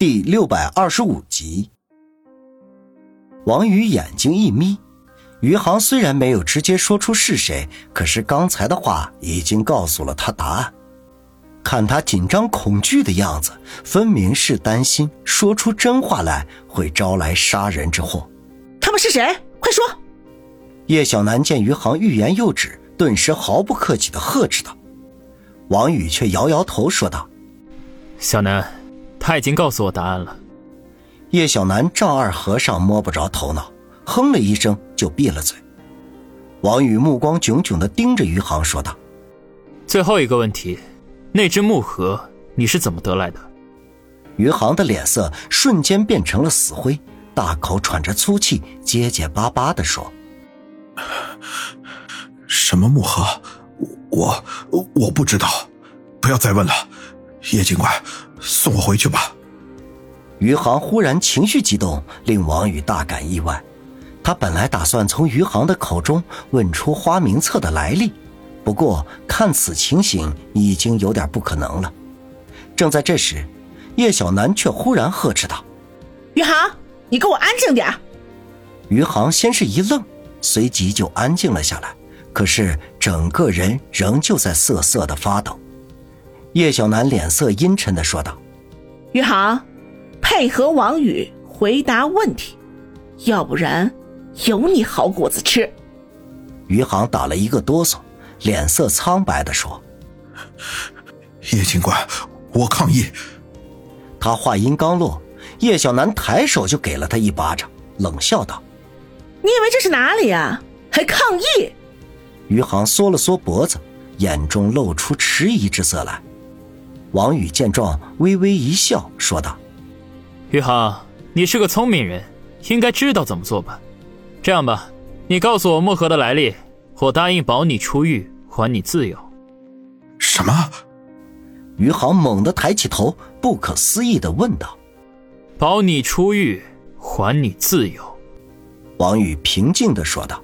第六百二十五集。王宇眼睛一眯，余杭虽然没有直接说出是谁，可是刚才的话已经告诉了他答案。看他紧张恐惧的样子，分明是担心说出真话来会招来杀人之祸。他们是谁？快说！叶小楠见余杭欲言又止，顿时毫不客气的呵斥道。王宇却摇摇头说道：“小南。”他已经告诉我答案了。叶小楠丈二和尚摸不着头脑，哼了一声就闭了嘴。王宇目光炯炯地盯着余杭说道：“最后一个问题，那只木盒你是怎么得来的？”余杭的脸色瞬间变成了死灰，大口喘着粗气，结结巴巴地说：“什么木盒？我我不知道，不要再问了，叶警官。”送我回去吧。余杭忽然情绪激动，令王宇大感意外。他本来打算从余杭的口中问出花名册的来历，不过看此情形，已经有点不可能了。正在这时，叶小楠却忽然呵斥道：“余杭，你给我安静点！”余杭先是一愣，随即就安静了下来，可是整个人仍旧在瑟瑟的发抖。叶小楠脸色阴沉的说道：“余杭，配合王宇回答问题，要不然有你好果子吃。”余杭打了一个哆嗦，脸色苍白的说：“叶警官，我抗议。”他话音刚落，叶小楠抬手就给了他一巴掌，冷笑道：“你以为这是哪里啊？还抗议？”余杭缩了缩脖子，眼中露出迟疑之色来。王宇见状，微微一笑，说道：“余航，你是个聪明人，应该知道怎么做吧？这样吧，你告诉我墨盒的来历，我答应保你出狱，还你自由。”什么？余航猛地抬起头，不可思议的问道：“保你出狱，还你自由？”王宇平静的说道：“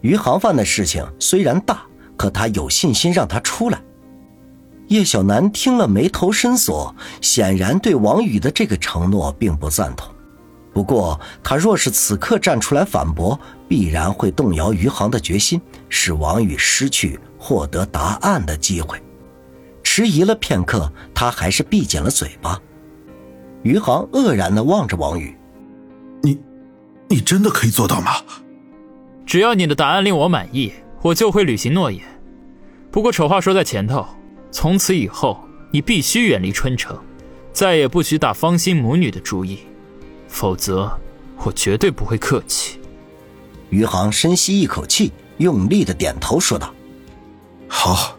余航犯的事情虽然大，可他有信心让他出来。”叶小楠听了，眉头深锁，显然对王宇的这个承诺并不赞同。不过，他若是此刻站出来反驳，必然会动摇余杭的决心，使王宇失去获得答案的机会。迟疑了片刻，他还是闭紧了嘴巴。余杭愕然地望着王宇：“你，你真的可以做到吗？”“只要你的答案令我满意，我就会履行诺言。不过，丑话说在前头。”从此以后，你必须远离春城，再也不许打芳心母女的主意，否则我绝对不会客气。余杭深吸一口气，用力的点头说道：“好，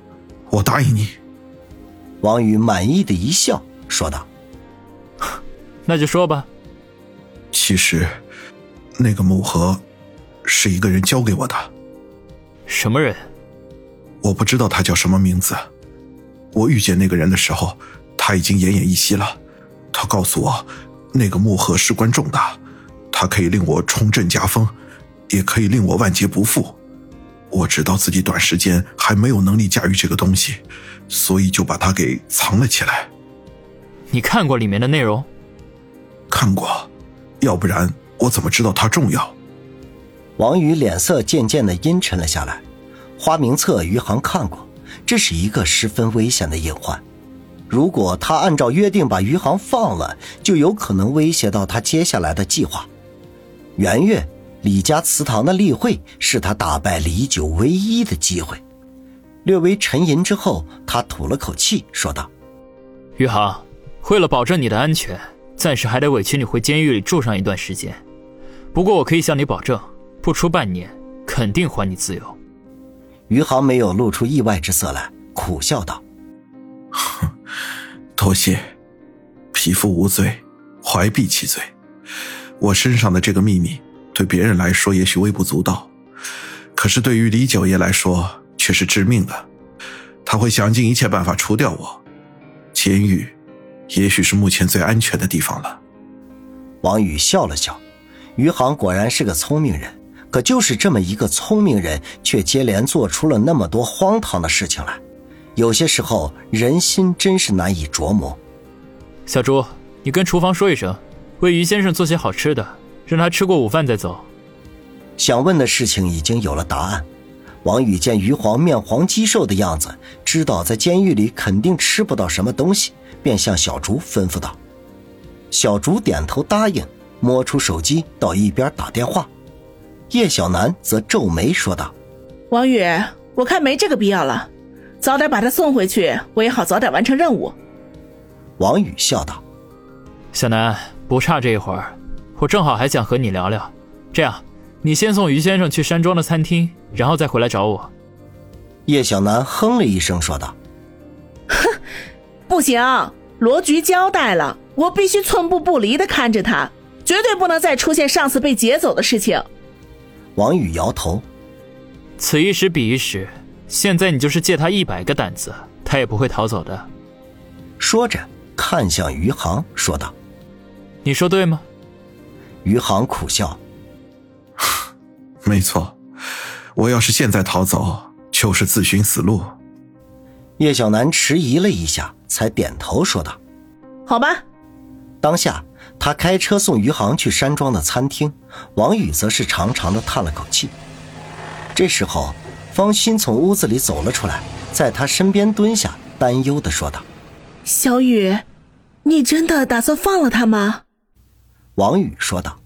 我答应你。”王宇满意的一笑，说道：“那就说吧。其实，那个木盒是一个人交给我的。什么人？我不知道他叫什么名字。”我遇见那个人的时候，他已经奄奄一息了。他告诉我，那个木盒事关重大，它可以令我重振家风，也可以令我万劫不复。我知道自己短时间还没有能力驾驭这个东西，所以就把它给藏了起来。你看过里面的内容？看过，要不然我怎么知道它重要？王宇脸色渐渐的阴沉了下来。花名册，余杭看过。这是一个十分危险的隐患，如果他按照约定把余杭放了，就有可能威胁到他接下来的计划。元月，李家祠堂的例会是他打败李九唯一的机会。略微沉吟之后，他吐了口气，说道：“余杭，为了保证你的安全，暂时还得委屈你回监狱里住上一段时间。不过，我可以向你保证，不出半年，肯定还你自由。”余杭没有露出意外之色来，苦笑道：“哼，多谢。匹夫无罪，怀璧其罪。我身上的这个秘密，对别人来说也许微不足道，可是对于李九爷来说却是致命的。他会想尽一切办法除掉我。监狱，也许是目前最安全的地方了。”王宇笑了笑，余杭果然是个聪明人。可就是这么一个聪明人，却接连做出了那么多荒唐的事情来。有些时候，人心真是难以琢磨。小朱，你跟厨房说一声，为于先生做些好吃的，让他吃过午饭再走。想问的事情已经有了答案。王宇见于黄面黄肌瘦的样子，知道在监狱里肯定吃不到什么东西，便向小竹吩咐道：“小竹点头答应，摸出手机到一边打电话。”叶小楠则皱眉说道：“王宇，我看没这个必要了，早点把他送回去，我也好早点完成任务。”王宇笑道：“小楠，不差这一会儿，我正好还想和你聊聊。这样，你先送于先生去山庄的餐厅。”然后再回来找我。叶小楠哼了一声，说道：“哼，不行，罗局交代了，我必须寸步不离的看着他，绝对不能再出现上次被劫走的事情。”王宇摇头：“此一时彼一时，现在你就是借他一百个胆子，他也不会逃走的。”说着，看向余杭，说道：“你说对吗？”余杭苦笑：“ 没错。”我要是现在逃走，就是自寻死路。叶小楠迟疑了一下，才点头说道：“好吧。”当下，他开车送余杭去山庄的餐厅，王宇则是长长的叹了口气。这时候，方心从屋子里走了出来，在他身边蹲下，担忧的说道：“小雨，你真的打算放了他吗？”王宇说道：“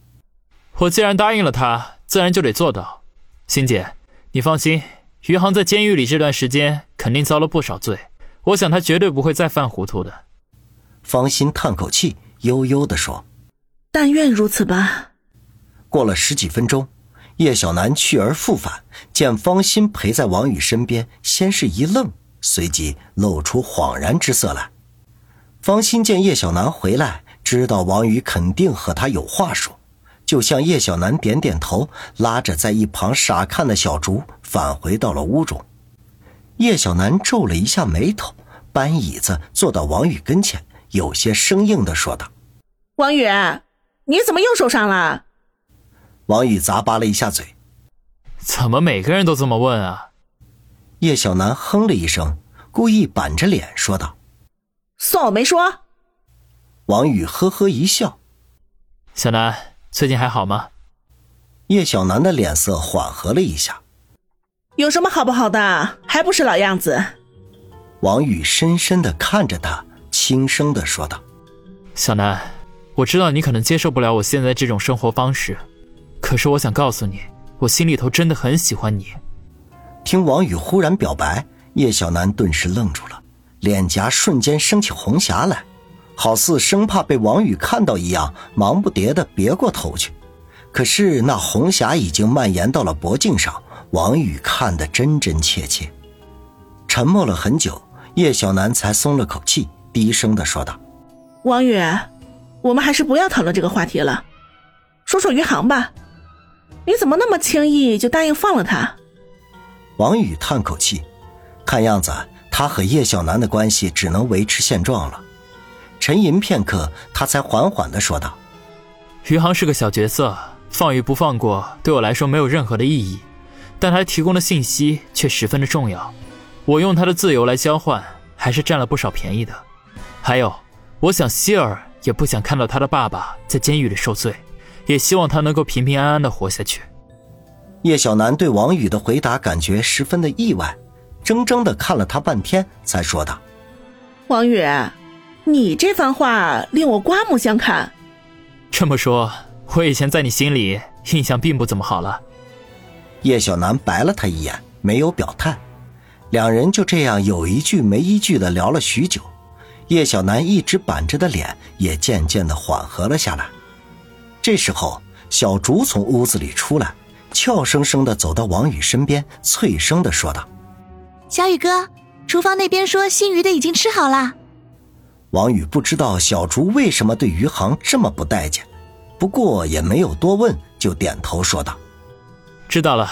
我既然答应了他，自然就得做到。欣姐。”你放心，余杭在监狱里这段时间肯定遭了不少罪，我想他绝对不会再犯糊涂的。方心叹口气，悠悠地说：“但愿如此吧。”过了十几分钟，叶小楠去而复返，见方心陪在王宇身边，先是一愣，随即露出恍然之色来。方心见叶小楠回来，知道王宇肯定和他有话说。就向叶小楠点点头，拉着在一旁傻看的小竹返回到了屋中。叶小楠皱了一下眉头，搬椅子坐到王宇跟前，有些生硬的说道：“王宇，你怎么又受伤了？”王宇咂巴了一下嘴：“怎么每个人都这么问啊？”叶小楠哼了一声，故意板着脸说道：“算我没说。”王宇呵呵一笑：“小楠。”最近还好吗？叶小楠的脸色缓和了一下。有什么好不好的？还不是老样子。王宇深深的看着他，轻声的说道：“小南，我知道你可能接受不了我现在这种生活方式，可是我想告诉你，我心里头真的很喜欢你。”听王宇忽然表白，叶小楠顿时愣住了，脸颊瞬间升起红霞来。好似生怕被王宇看到一样，忙不迭地别过头去。可是那红霞已经蔓延到了脖颈上，王宇看得真真切切。沉默了很久，叶小楠才松了口气，低声的说道：“王宇，我们还是不要讨论这个话题了，说说余杭吧。你怎么那么轻易就答应放了他？”王宇叹口气，看样子他和叶小楠的关系只能维持现状了。沉吟片刻，他才缓缓的说道：“余杭是个小角色，放与不放过对我来说没有任何的意义，但他提供的信息却十分的重要。我用他的自由来交换，还是占了不少便宜的。还有，我想希尔也不想看到他的爸爸在监狱里受罪，也希望他能够平平安安的活下去。”叶小楠对王宇的回答感觉十分的意外，怔怔的看了他半天，才说道：“王宇。”你这番话令我刮目相看。这么说，我以前在你心里印象并不怎么好了。叶小楠白了他一眼，没有表态。两人就这样有一句没一句的聊了许久。叶小楠一直板着的脸也渐渐的缓和了下来。这时候，小竹从屋子里出来，俏生生的走到王宇身边，脆声的说道：“小宇哥，厨房那边说新鱼的已经吃好了。”王宇不知道小竹为什么对余杭这么不待见，不过也没有多问，就点头说道：“知道了。”